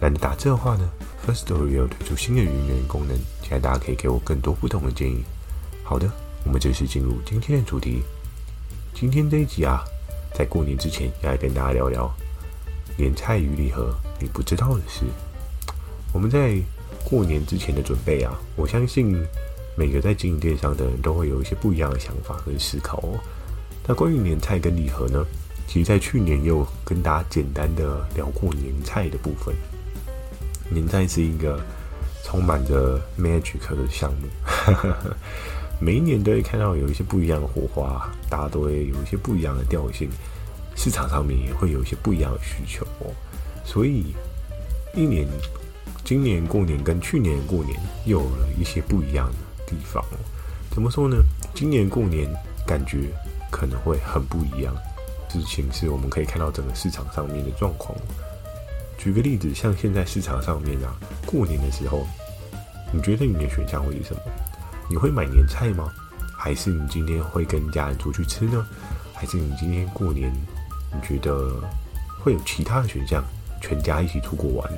懒得打字的话呢，Firstory 也有推出新的语音留言功能，期待大家可以给我更多不同的建议。好的，我们正式进入今天的主题。今天这一集啊，在过年之前要来跟大家聊聊年菜与礼盒你不知道的事。我们在过年之前的准备啊，我相信每个在经营电商的人都会有一些不一样的想法跟思考哦。那关于年菜跟礼盒呢，其实在去年又跟大家简单的聊过年菜的部分。年菜是一个充满着 magic 的项目，每一年都会看到有一些不一样的火花，大家都会有一些不一样的调性，市场上面也会有一些不一样的需求哦。所以，一年，今年过年跟去年过年又有了一些不一样的地方哦。怎么说呢？今年过年感觉可能会很不一样，事情是我们可以看到整个市场上面的状况。举个例子，像现在市场上面啊，过年的时候，你觉得你的选项会是什么？你会买年菜吗？还是你今天会跟家人出去吃呢？还是你今天过年，你觉得会有其他的选项，全家一起出国玩？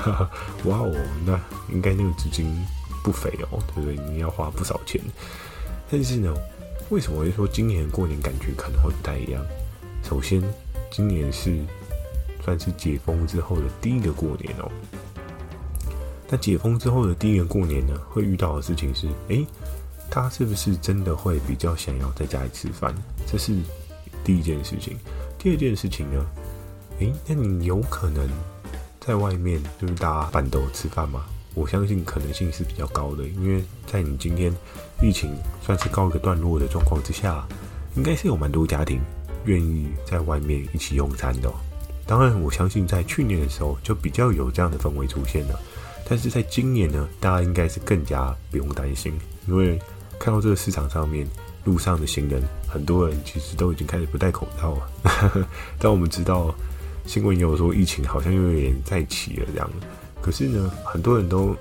哇哦，那应该那个资金不菲哦，对不对？你要花不少钱。但是呢，为什么会说今年过年感觉可能会不太一样？首先，今年是。算是解封之后的第一个过年哦。那解封之后的第一个过年呢，会遇到的事情是，诶，他是不是真的会比较想要在家里吃饭？这是第一件事情。第二件事情呢，诶，那你有可能在外面就是大家饭都吃饭吗？我相信可能性是比较高的，因为在你今天疫情算是告一个段落的状况之下，应该是有蛮多家庭愿意在外面一起用餐的。当然，我相信在去年的时候就比较有这样的氛围出现了，但是在今年呢，大家应该是更加不用担心，因为看到这个市场上面路上的行人，很多人其实都已经开始不戴口罩了。但我们知道新闻也有说疫情好像又有点再起了这样，可是呢，很多人都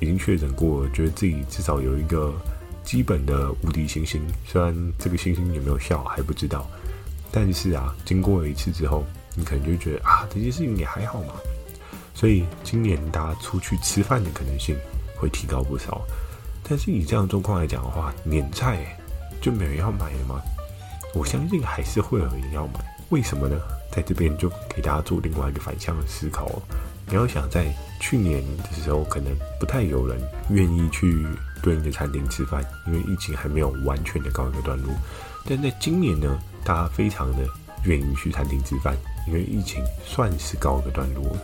已经确诊过了，觉得自己至少有一个基本的无敌星星，虽然这个星星有没有效还不知道，但是啊，经过了一次之后。你可能就觉得啊，这件事情也还好嘛，所以今年大家出去吃饭的可能性会提高不少。但是以这样状况来讲的话，年菜就没人要买了吗？我相信还是会有人要买。为什么呢？在这边就给大家做另外一个反向的思考。你要想在去年的时候，可能不太有人愿意去对应的餐厅吃饭，因为疫情还没有完全的告一个段落。但在今年呢，大家非常的愿意去餐厅吃饭。因为疫情算是告一个段落，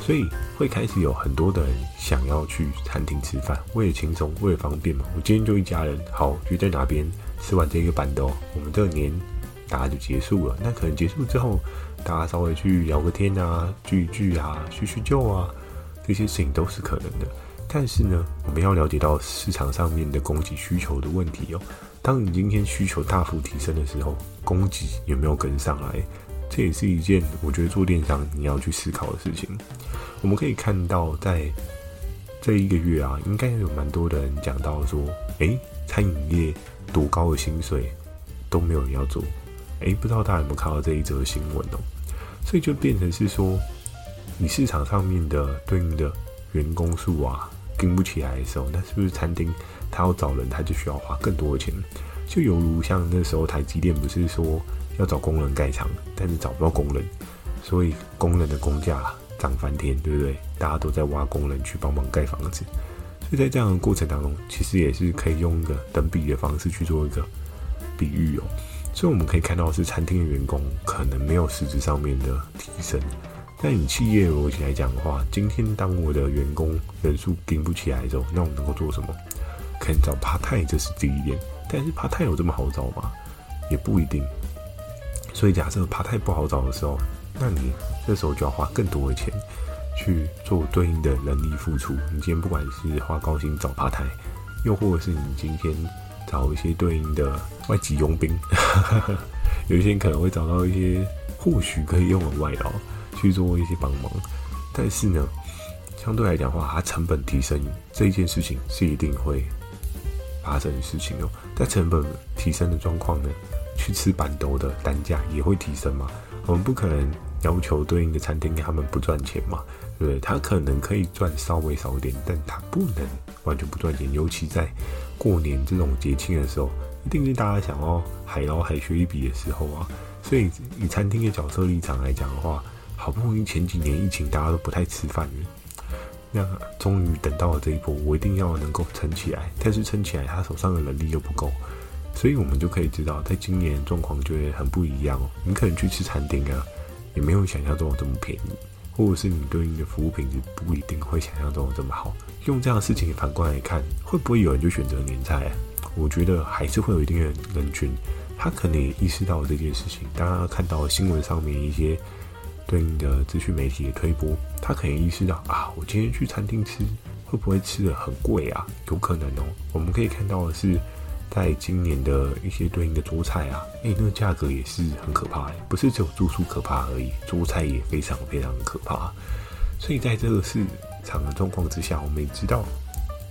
所以会开始有很多的人想要去餐厅吃饭，为了轻松，为了方便嘛。我今天就一家人，好，就在哪边吃完这个板豆，我们这个年大家就结束了。那可能结束之后，大家稍微去聊个天啊，聚一聚啊，叙叙旧啊，这些事情都是可能的。但是呢，我们要了解到市场上面的供给需求的问题哦。当你今天需求大幅提升的时候，供给有没有跟上来？这也是一件我觉得做电商你要去思考的事情。我们可以看到，在这一个月啊，应该有蛮多的人讲到说，诶，餐饮业多高的薪水都没有人要做。诶，不知道大家有没有看到这一则新闻哦？所以就变成是说，你市场上面的对应的员工数啊，跟不起来的时候，那是不是餐厅他要找人，他就需要花更多的钱？就犹如像那时候台积电不是说，要找工人盖厂，但是找不到工人，所以工人的工价涨翻天，对不对？大家都在挖工人去帮忙盖房子，所以在这样的过程当中，其实也是可以用一个等比的方式去做一个比喻哦。所以我们可以看到，是餐厅的员工可能没有实质上面的提升，但以企业逻辑来讲的话，今天当我的员工人数顶不起来的时候，那我能够做什么？可能找 part time，这是第一点，但是 part time 有这么好找吗？也不一定。所以，假设爬台不好找的时候，那你这时候就要花更多的钱去做对应的人力付出。你今天不管是花高薪找爬台，又或者是你今天找一些对应的外籍佣兵，有一些人可能会找到一些或许可以用的外劳去做一些帮忙，但是呢，相对来讲的话，它成本提升这一件事情是一定会发生的事情哦。在成本提升的状况呢，去吃板豆的单价也会提升嘛。我们不可能要求对应的餐厅给他们不赚钱嘛，对不对？他可能可以赚稍微少一点，但他不能完全不赚钱。尤其在过年这种节庆的时候，一定是大家想要海捞海削一笔的时候啊。所以以餐厅的角色立场来讲的话，好不容易前几年疫情大家都不太吃饭了，那终于等到了这一波，我一定要能够撑起来。但是撑起来，他手上的能力又不够。所以我们就可以知道，在今年状况就会很不一样哦。你可能去吃餐厅啊，也没有想象中的这么便宜，或者是你对应的服务品质不一定会想象中的这么好。用这样的事情反过来看，会不会有人就选择年菜？我觉得还是会有一定的人群，他可能也意识到了这件事情。大家看到新闻上面一些对应的资讯媒体的推播，他可能意识到啊，我今天去餐厅吃，会不会吃的很贵啊？有可能哦。我们可以看到的是。在今年的一些对应的桌菜啊，诶、欸，那个价格也是很可怕，不是只有住宿可怕而已，桌菜也非常非常可怕。所以在这个市场的状况之下，我们也知道，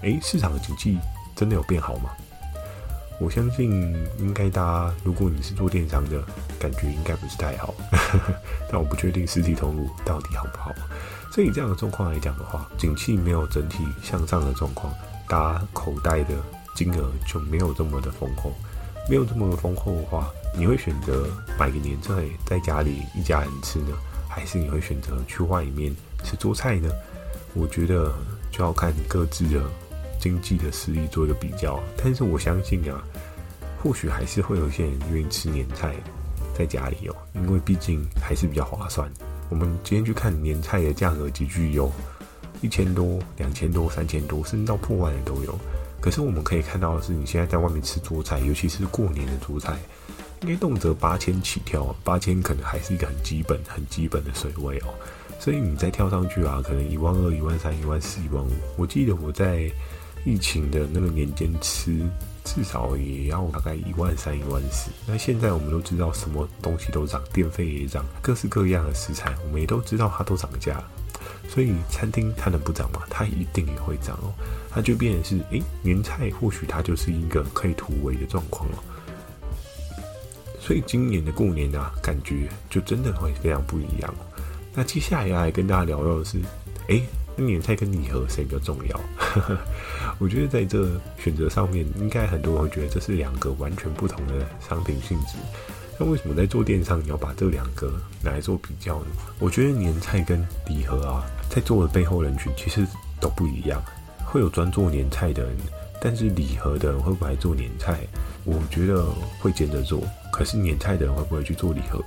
诶、欸，市场的经济真的有变好吗？我相信应该大家，如果你是做电商的，感觉应该不是太好，但我不确定实体通路到底好不好。所以这样的状况来讲的话，景气没有整体向上的状况，大家口袋的。金额就没有这么的丰厚，没有这么的丰厚的话，你会选择买个年菜在家里一家人吃呢，还是你会选择去外面吃桌菜呢？我觉得就要看各自的经济的实力做一个比较。但是我相信啊，或许还是会有些人愿意吃年菜在家里哦，因为毕竟还是比较划算。我们今天去看年菜的价格，几具有一千多、两千多、三千多，甚至到破万的都有。可是我们可以看到的是，你现在在外面吃桌菜，尤其是过年的桌菜，应该动辄八千起跳，八千可能还是一个很基本、很基本的水位哦。所以你再跳上去啊，可能一万二、一万三、一万四、一万五。我记得我在疫情的那个年间吃，至少也要大概一万三、一万四。那现在我们都知道，什么东西都涨，电费也涨，各式各样的食材，我们也都知道它都涨价。所以餐厅它能不涨吗？它一定也会涨哦。它就变成是，诶，年菜或许它就是一个可以突围的状况哦。所以今年的过年啊，感觉就真的会非常不一样。那接下来要来跟大家聊聊的是，诶，那年菜跟礼盒谁比较重要？我觉得在这选择上面，应该很多人会觉得这是两个完全不同的商品性质。那为什么在做电商你要把这两个拿来做比较呢？我觉得年菜跟礼盒啊，在做的背后人群其实都不一样。会有专做年菜的人，但是礼盒的人会不会来做年菜？我觉得会兼着做。可是年菜的人会不会去做礼盒？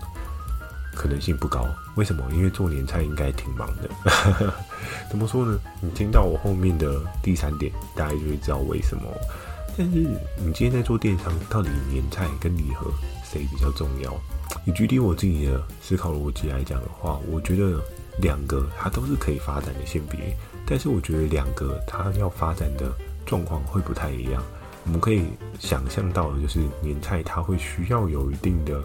可能性不高。为什么？因为做年菜应该挺忙的。怎么说呢？你听到我后面的第三点，大家就会知道为什么。但是你今天在做电商，到底年菜跟礼盒谁比较重要？以举例我自己的思考逻辑来讲的话，我觉得两个它都是可以发展的性别，但是我觉得两个它要发展的状况会不太一样。我们可以想象到的就是年菜它会需要有一定的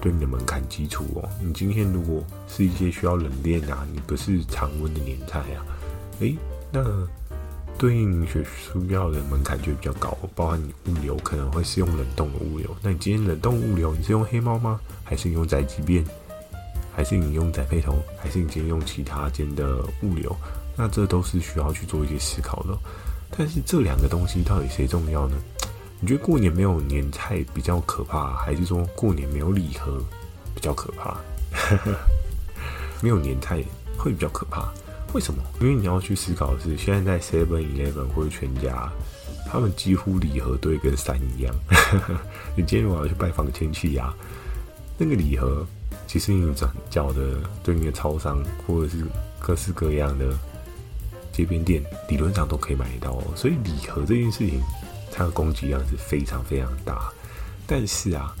对应的门槛基础哦。你今天如果是一些需要冷链啊，你不是常温的年菜啊，诶，那。对应学需要的门槛就比较高，包含你物流可能会是用冷冻的物流。那你今天冷冻物流，你是用黑猫吗？还是用宅急便？还是你用宅配通？还是你今天用其他间的物流？那这都是需要去做一些思考的。但是这两个东西到底谁重要呢？你觉得过年没有年菜比较可怕，还是说过年没有礼盒比较可怕？没有年菜会比较可怕。为什么？因为你要去思考的是，现在在 Seven Eleven 或者全家，他们几乎礼盒堆跟山一样。你今天如果要去拜访亲戚呀，那个礼盒，其实你转角的对应的超商或者是各式各样的街边店，理论上都可以买得到哦。所以礼盒这件事情，它的供给量是非常非常大。但是啊，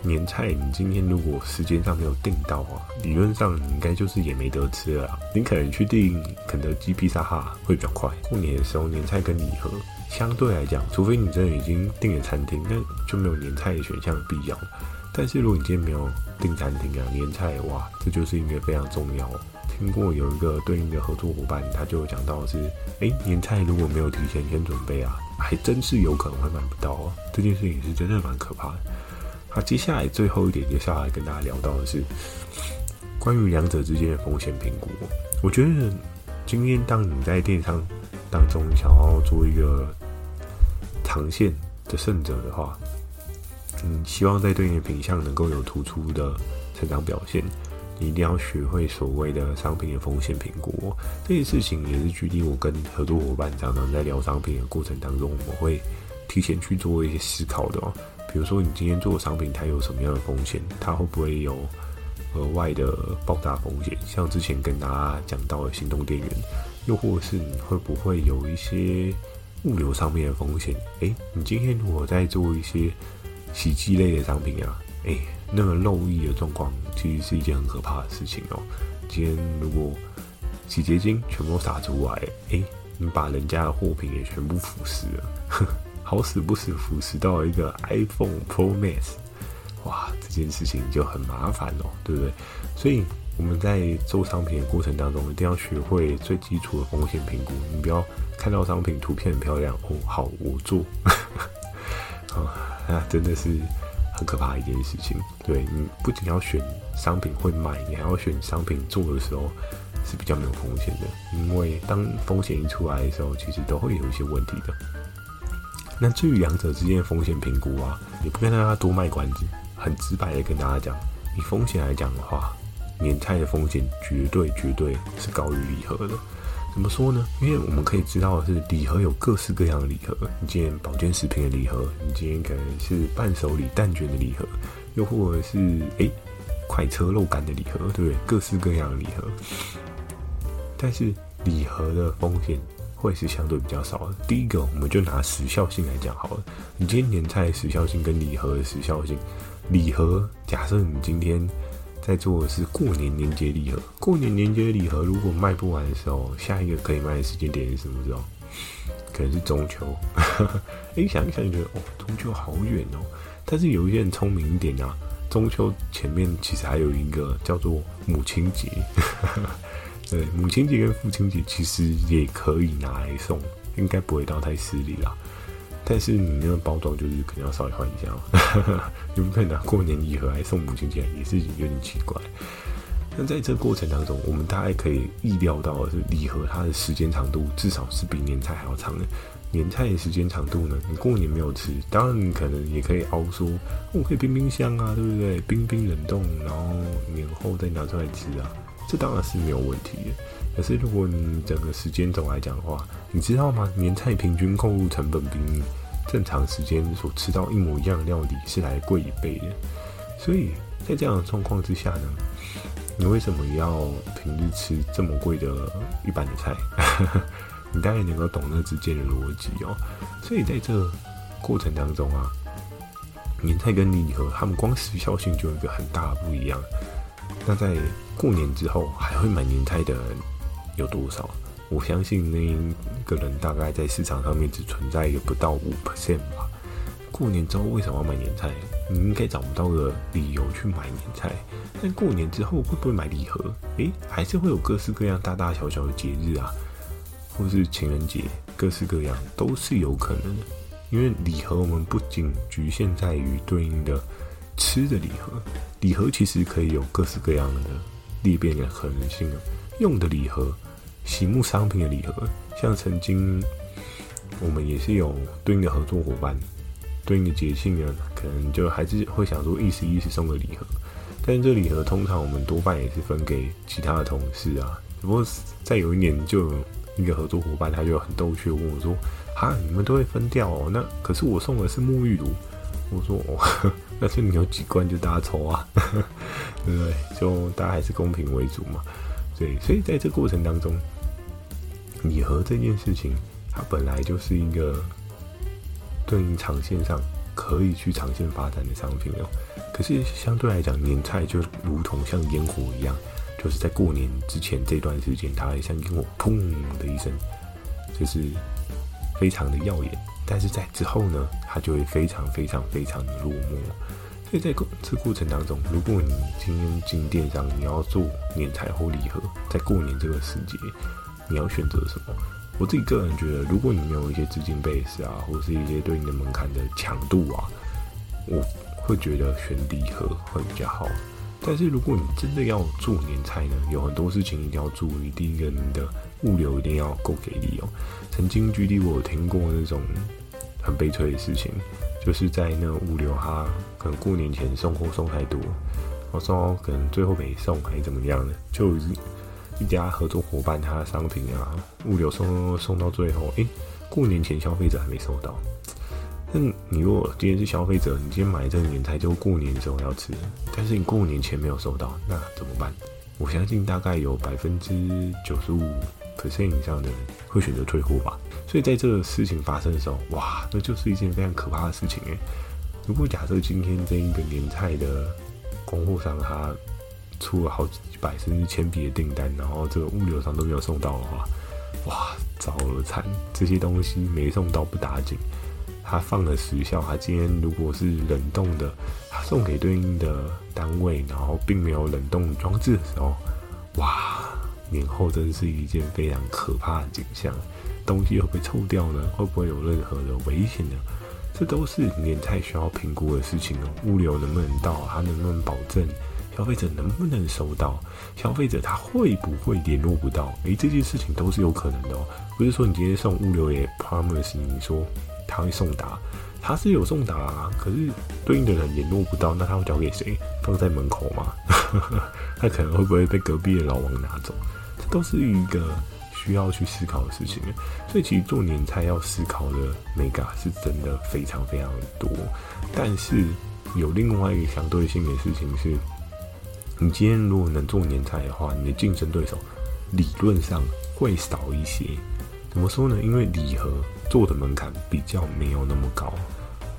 年菜，你今天如果时间上没有订到啊，理论上你应该就是也没得吃了。你可能去订肯德基、披萨哈会比较快。过年的时候，年菜跟礼盒相对来讲，除非你真的已经订了餐厅，那就没有年菜的选项的必要。但是如果你今天没有订餐厅啊，年菜哇，这就是一个非常重要。听过有一个对应的合作伙伴，他就讲到是，哎，年菜如果没有提前先准备啊，还真是有可能会买不到哦。这件事情是真的蛮可怕的。好，接下来最后一点，接下来跟大家聊到的是关于两者之间的风险评估。我觉得今天当你在电商当中想要做一个长线的胜者的话，嗯，希望在对应的品项能够有突出的成长表现。你一定要学会所谓的商品的风险评估，这件事情也是举例，我跟合作伙伴常常在聊商品的过程当中，我们会提前去做一些思考的哦。比如说，你今天做的商品，它有什么样的风险？它会不会有额外的爆炸风险？像之前跟大家讲到的行动电源，又或者是你会不会有一些物流上面的风险？诶，你今天如果在做一些洗剂类的商品啊，诶。那个漏液的状况其实是一件很可怕的事情哦。今天如果洗洁精全部洒出来，哎，你把人家的货品也全部腐蚀了，呵，好死不死腐蚀到一个 iPhone Pro Max，哇，这件事情就很麻烦哦，对不对？所以我们在做商品的过程当中，一定要学会最基础的风险评估。你不要看到商品图片很漂亮哦，好，我做，啊，那真的是。很可怕的一件事情，对，你不仅要选商品会卖，你还要选商品做的时候是比较没有风险的，因为当风险一出来的时候，其实都会有一些问题的。那至于两者之间的风险评估啊，也不跟大家多卖关子，很直白的跟大家讲，以风险来讲的话，年菜的风险绝对绝对是高于礼盒的。怎么说呢？因为我们可以知道的是，礼盒有各式各样的礼盒。你今天保健食品的礼盒，你今天可能是伴手礼蛋卷的礼盒，又或者是诶快车肉干的礼盒，对不对？各式各样的礼盒。但是礼盒的风险会是相对比较少的。第一个，我们就拿时效性来讲好了。你今天年菜的时效性跟礼盒的时效性，礼盒假设你今天。在做的是过年年节礼盒，过年年节礼盒如果卖不完的时候，下一个可以卖的时间点是什么时候？可能是中秋。哎，想一想，觉得哦，中秋好远哦。但是有一些人聪明一点啊，中秋前面其实还有一个叫做母亲节。对，母亲节跟父亲节其实也可以拿来送，应该不会到太失礼啦。但是你那个包装就是可能要稍微换一下哦，你不可以拿过年礼盒来送母亲节，也是有点奇怪。那在这过程当中，我们大概可以意料到的是，礼盒它的时间长度至少是比年菜还要长的。年菜的时间长度呢，你过年没有吃，当然你可能也可以熬说，我可以冰冰箱啊，对不对？冰冰冷冻，然后年后再拿出来吃啊，这当然是没有问题的。可是，如果你整个时间轴来讲的话，你知道吗？年菜平均购入成本比你正常时间所吃到一模一样的料理是来贵一倍的。所以在这样的状况之下呢，你为什么要平日吃这么贵的一般的菜？你大概能够懂那之间的逻辑哦。所以在这过程当中啊，年菜跟礼盒，他们光时效性就有一个很大的不一样。那在过年之后还会买年菜的人，有多少？我相信那一个人大概在市场上面只存在一个不到五 percent 吧。过年之后为什么要买年菜？你应该找不到个理由去买年菜。但过年之后会不会买礼盒？诶，还是会有各式各样大大小小的节日啊，或是情人节，各式各样都是有可能的。因为礼盒我们不仅局限在于对应的吃的礼盒，礼盒其实可以有各式各样的裂变的可能性。用的礼盒，洗沐商品的礼盒，像曾经我们也是有对应的合作伙伴，对应的节庆呢，可能就还是会想说意思意思送个礼盒，但是这礼盒通常我们多半也是分给其他的同事啊。不过在有一年，就有一个合作伙伴，他就很逗趣问我说：“哈，你们都会分掉哦？那可是我送的是沐浴乳。”我说：“哦，那是你有几罐就大家抽啊，对不对？就大家还是公平为主嘛。”对，所以在这过程当中，礼盒这件事情，它本来就是一个对应长线上可以去长线发展的商品哦。可是相对来讲，年菜就如同像烟火一样，就是在过年之前这段时间，它会像烟火砰的一声，就是非常的耀眼。但是在之后呢，它就会非常非常非常的落寞。所以在过这过程当中，如果你今天进电商，你要做年财或礼盒，在过年这个时节，你要选择什么？我自己个人觉得，如果你没有一些资金 base 啊，或是一些对应的门槛的强度啊，我会觉得选礼盒会比较好。但是如果你真的要做年菜呢，有很多事情一定要注意。第一个，你的物流一定要够给力哦。曾经举例，我有听过那种很悲催的事情。就是在那物流，他可能过年前送货送太多，我说可能最后没送还是怎么样的，就一家合作伙伴他的商品啊，物流送送到最后，诶、过年前消费者还没收到。那你如果今天是消费者，你今天买这个年菜就过年的时候要吃，但是你过年前没有收到，那怎么办？我相信大概有百分之九十五 percent 以上的人会选择退货吧。所以在这个事情发生的时候，哇，那就是一件非常可怕的事情诶。如果假设今天这一个年菜的供货商他出了好几百甚至千笔的订单，然后这个物流上都没有送到的话，哇，糟了惨！这些东西没送到不打紧，他放了时效，他今天如果是冷冻的，他送给对应的单位，然后并没有冷冻装置的时候，哇，年后真是一件非常可怕的景象。东西会不会臭掉呢？会不会有任何的危险呢？这都是年菜需要评估的事情哦。物流能不能到？它能不能保证消费者能不能收到？消费者他会不会联络不到？诶，这件事情都是有可能的哦。不是说你今天送物流也 promise 你说他会送达，他是有送达啊，可是对应的人联络不到，那他会交给谁？放在门口吗？他可能会不会被隔壁的老王拿走？这都是一个。需要去思考的事情，所以其实做年菜要思考的 mega 是真的非常非常的多。但是有另外一个相对性的事情是，你今天如果能做年菜的话，你的竞争对手理论上会少一些。怎么说呢？因为礼盒做的门槛比较没有那么高，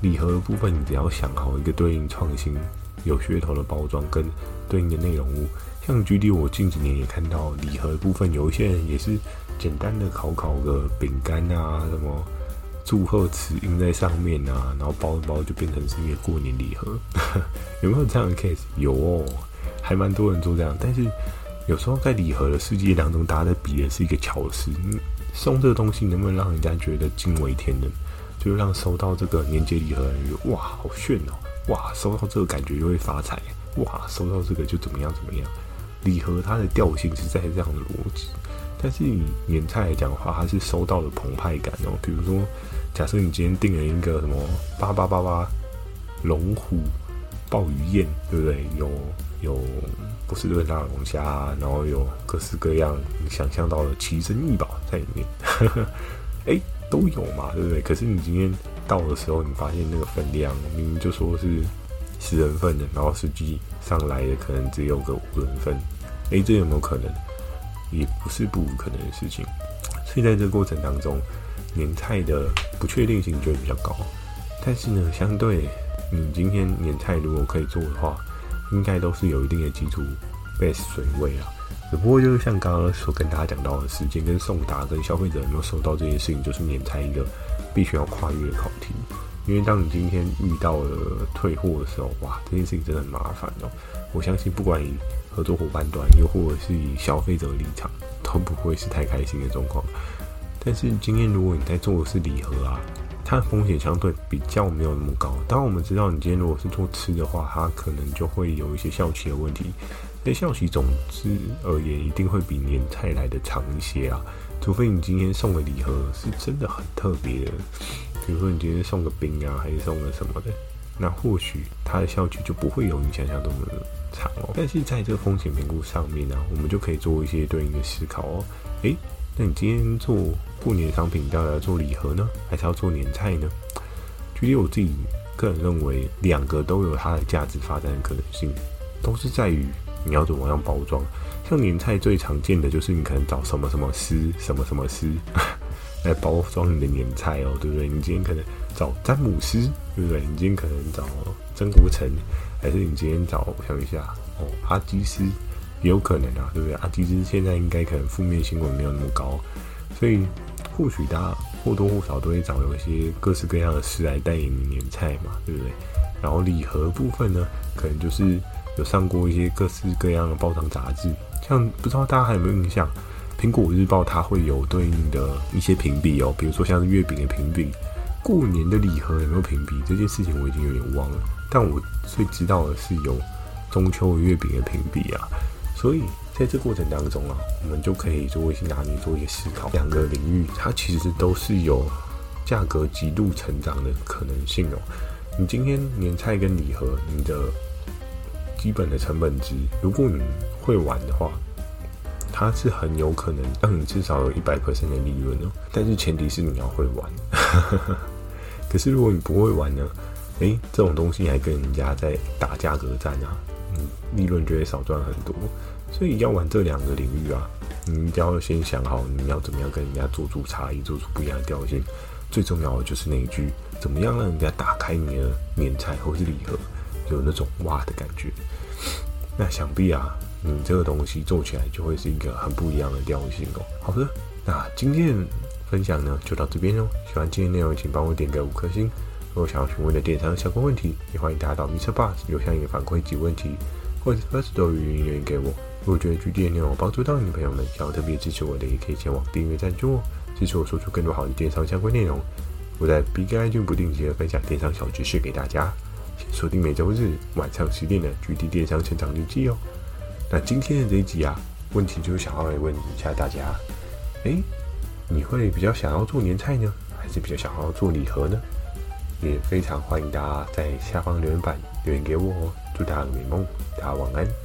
礼盒的部分你只要想好一个对应创新、有噱头的包装跟对应的内容物。像举例，我近几年也看到礼盒部分，有一些人也是简单的烤烤个饼干啊，什么祝贺词印在上面啊，然后包一包就变成是一个过年礼盒。有没有这样的 case？有哦，还蛮多人做这样。但是有时候在礼盒的世界当中，大家在比的是一个巧思，送这个东西能不能让人家觉得惊为天人，就让收到这个年节礼盒的人觉得哇，好炫哦，哇，收到这个感觉就会发财，哇，收到这个就怎么样怎么样。礼盒它的调性是在这样的逻辑，但是以年菜来讲的话，它是收到了澎湃感哦。比如说，假设你今天订了一个什么八八八八龙虎鲍鱼宴，对不对？有有波士顿大龙虾，然后有各式各样你想象到的奇珍异宝在里面，哎、都有嘛，对不对？可是你今天到的时候，你发现那个分量明明就说是十人份的，然后实际上来的可能只有个五人份。诶，这有没有可能？也不是不可能的事情。所以在这个过程当中，年菜的不确定性就会比较高。但是呢，相对你今天年菜如果可以做的话，应该都是有一定的基础 base 水位啊。只不过就是像刚刚所跟大家讲到的时间跟送达跟消费者有没有收到这件事情，就是免谈一个必须要跨越的考题。因为当你今天遇到了退货的时候，哇，这件事情真的很麻烦哦。我相信不管你。合作伙伴端，又或者是以消费者的立场，都不会是太开心的状况。但是今天如果你在做的是礼盒啊，它的风险相对比较没有那么高。当我们知道，你今天如果是做吃的话，它可能就会有一些效期的问题。那效期总之而言，一定会比年菜来的长一些啊。除非你今天送的礼盒是真的很特别的，比如说你今天送个冰啊，还是送个什么的。那或许它的效期就不会有你想象中的长哦。但是在这个风险评估上面呢，我们就可以做一些对应的思考哦。诶，那你今天做过年商品，到底要做礼盒呢，还是要做年菜呢？具体我自己个人认为，两个都有它的价值发展的可能性，都是在于你要怎么样包装。像年菜最常见的就是你可能找什么什么师，什么什么师。来包装你的年菜哦，对不对？你今天可能找詹姆斯，对不对？你今天可能找曾国城，还是你今天找我想一下哦，阿基斯也有可能啊，对不对？阿基斯现在应该可能负面新闻没有那么高，所以或许大家或多或少都会找有一些各式各样的师来代言你年菜嘛，对不对？然后礼盒部分呢，可能就是有上过一些各式各样的报章杂志，像不知道大家还有没有印象？苹果日报它会有对应的一些评比哦，比如说像是月饼的评比，过年的礼盒有没有评比？这件事情我已经有点忘了，但我最知道的是有中秋月饼的评比啊。所以在这过程当中啊，我们就可以做一些拿捏，做一些思考。两个领域它其实都是有价格极度成长的可能性哦。你今天年菜跟礼盒，你的基本的成本值，如果你会玩的话。它是很有可能让你至少有一百%的利润哦，但是前提是你要会玩。可是如果你不会玩呢？诶，这种东西还跟人家在打价格战啊，嗯，利润就会少赚很多。所以要玩这两个领域啊，你一定要先想好你要怎么样跟人家做出差异，做出不一样的调性。最重要的就是那一句，怎么样让人家打开你的年菜或是礼盒，有那种哇的感觉。那想必啊。你这个东西做起来就会是一个很不一样的调性哦。好的，那今天分享呢就到这边哦。喜欢今天内容，请帮我点个五颗星。如果想要询问的电商相关问题，也欢迎大家到 MixerBox 留下你的反馈及问题，或者 Firstory 语音留言给我。如果觉得 GD 的内容帮助到你的朋友们，想要特别支持我的，也可以前往订阅赞助哦，支持我说出更多好的电商相关内容。我在 big i 就不定期的分享电商小知识给大家，锁定每周日晚上十点的 GD 电商成长日记哦。那今天的这一集啊，问题就是想要来问一下大家，诶，你会比较想要做年菜呢，还是比较想要做礼盒呢？也非常欢迎大家在下方留言板留言给我哦。祝大家美梦，大家晚安。